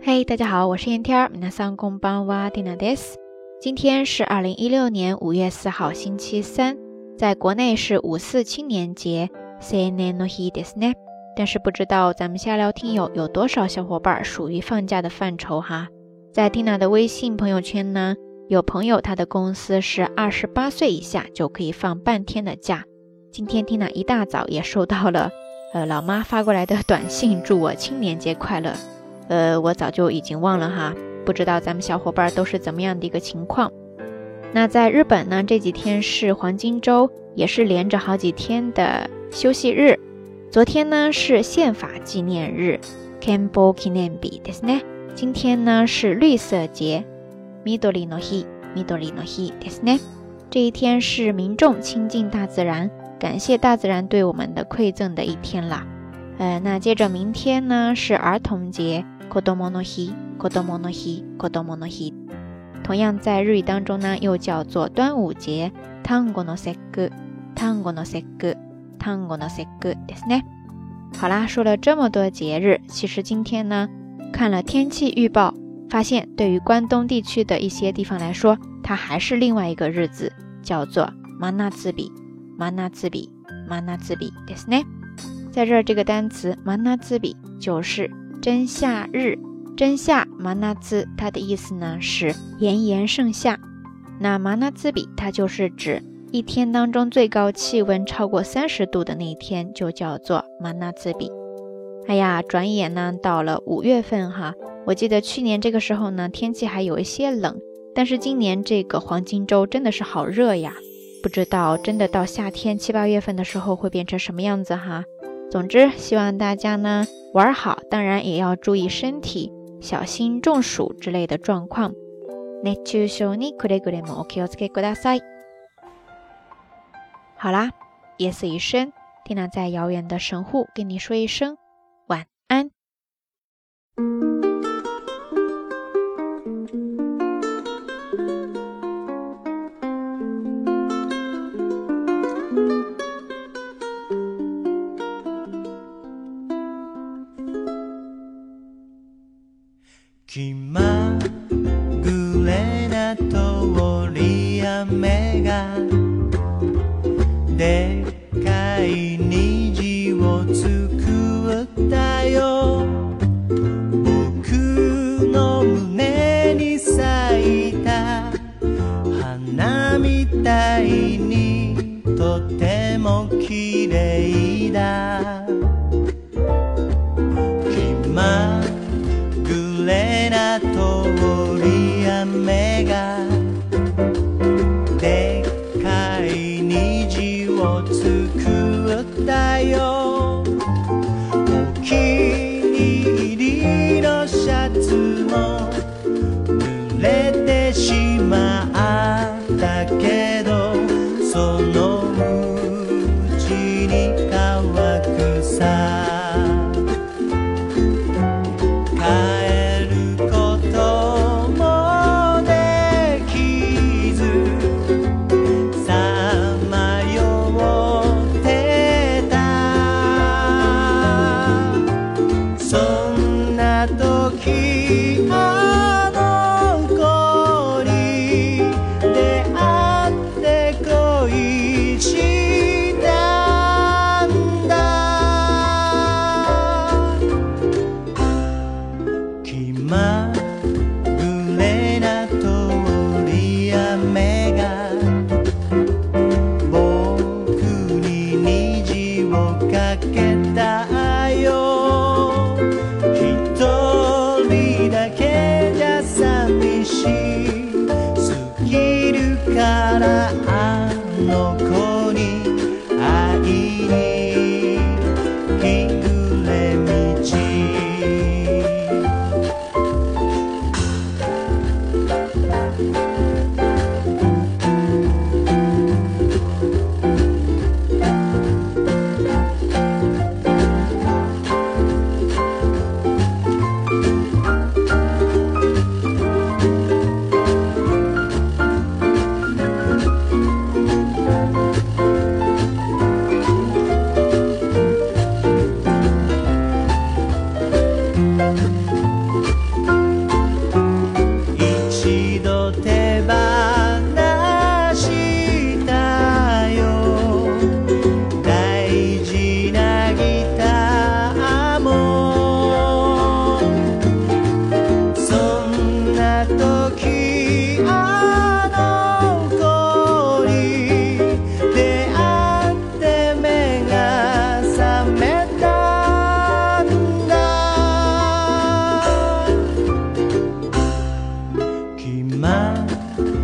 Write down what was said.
嘿，大家好，我是燕天儿，んこんばん哇蒂娜 des。今天是二零一六年五月四号，星期三，在国内是五四青年节，Cena n o h desne。但是不知道咱们下聊听友有多少小伙伴属于放假的范畴哈。在蒂娜的微信朋友圈呢，有朋友他的公司是二十八岁以下就可以放半天的假。今天蒂娜一大早也收到了，呃，老妈发过来的短信，祝我青年节快乐。呃，我早就已经忘了哈，不知道咱们小伙伴都是怎么样的一个情况。那在日本呢，这几天是黄金周，也是连着好几天的休息日。昨天呢是宪法纪念日，Campbell 纪念日，今天呢是绿色节，Midori no hi，Midori no hi，这一天是民众亲近大自然、感谢大自然对我们的馈赠的一天了。呃，那接着明天呢是儿童节。子どもの日、子どもの日、子どもの日，同样在日语当中呢，又叫做端午节、端午の節句、端午の節句、端午の節句，对不对？好啦，说了这么多节日，其实今天呢，看了天气预报，发现对于关东地区的一些地方来说，它还是另外一个日子，叫做マナツビ、マナツビ、マナツビ，对不对？在这儿，这个单词マナツビ就是。真夏日，真夏，麻那兹，它的意思呢是炎炎盛夏。那麻那兹比，它就是指一天当中最高气温超过三十度的那一天，就叫做麻那兹比。哎呀，转眼呢到了五月份哈，我记得去年这个时候呢天气还有一些冷，但是今年这个黄金周真的是好热呀！不知道真的到夏天七八月份的时候会变成什么样子哈。总之，希望大家呢玩好，当然也要注意身体，小心中暑之类的状况。好啦，夜色已深，蒂娜在遥远的神户跟你说一声。気まぐれな通り雨がでかい虹を作ったよ僕の胸に咲いた花みたいにとても綺麗だ loco. my